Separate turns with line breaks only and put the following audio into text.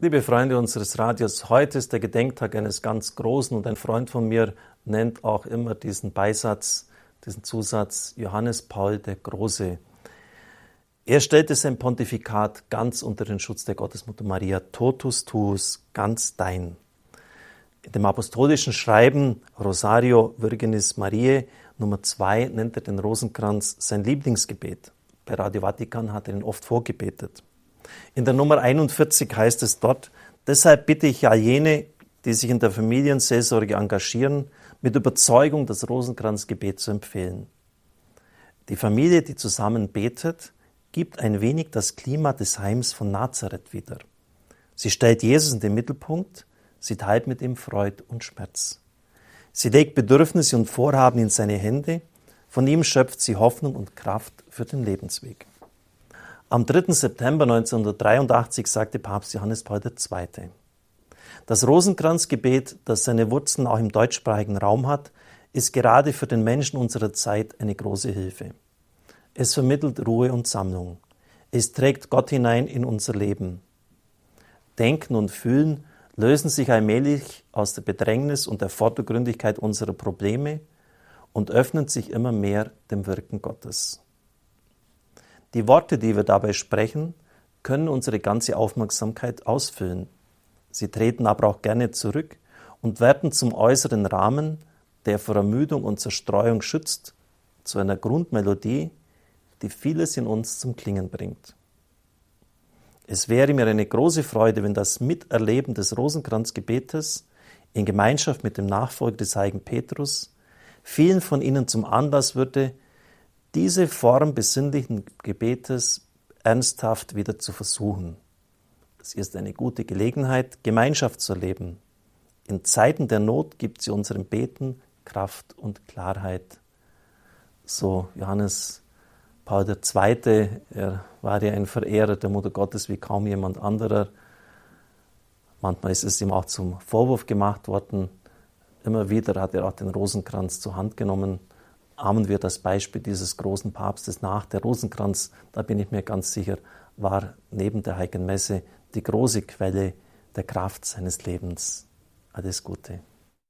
Liebe Freunde unseres Radios, heute ist der Gedenktag eines ganz Großen und ein Freund von mir nennt auch immer diesen Beisatz, diesen Zusatz Johannes Paul der Große. Er stellte sein Pontifikat ganz unter den Schutz der Gottesmutter Maria, totus tuus, ganz dein. In dem apostolischen Schreiben Rosario Virginis Mariae Nummer 2 nennt er den Rosenkranz sein Lieblingsgebet. Bei Radio Vatikan hat er ihn oft vorgebetet. In der Nummer 41 heißt es dort, deshalb bitte ich all jene, die sich in der Familienseelsorge engagieren, mit Überzeugung das Rosenkranzgebet zu empfehlen. Die Familie, die zusammen betet, gibt ein wenig das Klima des Heims von Nazareth wieder. Sie stellt Jesus in den Mittelpunkt, sie teilt mit ihm Freud und Schmerz. Sie legt Bedürfnisse und Vorhaben in seine Hände, von ihm schöpft sie Hoffnung und Kraft für den Lebensweg. Am 3. September 1983 sagte Papst Johannes Paul II. Das Rosenkranzgebet, das seine Wurzeln auch im deutschsprachigen Raum hat, ist gerade für den Menschen unserer Zeit eine große Hilfe. Es vermittelt Ruhe und Sammlung. Es trägt Gott hinein in unser Leben. Denken und Fühlen lösen sich allmählich aus der Bedrängnis und der Vordergründigkeit unserer Probleme und öffnen sich immer mehr dem Wirken Gottes. Die Worte, die wir dabei sprechen, können unsere ganze Aufmerksamkeit ausfüllen. Sie treten aber auch gerne zurück und werden zum äußeren Rahmen, der vor Ermüdung und Zerstreuung schützt, zu einer Grundmelodie, die vieles in uns zum Klingen bringt. Es wäre mir eine große Freude, wenn das Miterleben des Rosenkranzgebetes in Gemeinschaft mit dem Nachfolger des heiligen Petrus vielen von Ihnen zum Anlass würde, diese Form besinnlichen Gebetes ernsthaft wieder zu versuchen. Es ist eine gute Gelegenheit, Gemeinschaft zu erleben. In Zeiten der Not gibt sie unserem Beten Kraft und Klarheit. So Johannes Paul II., er war ja ein Verehrer der Mutter Gottes wie kaum jemand anderer. Manchmal ist es ihm auch zum Vorwurf gemacht worden. Immer wieder hat er auch den Rosenkranz zur Hand genommen ahmen wir das Beispiel dieses großen Papstes nach. Der Rosenkranz, da bin ich mir ganz sicher, war neben der Heiligen Messe die große Quelle der Kraft seines Lebens. Alles Gute.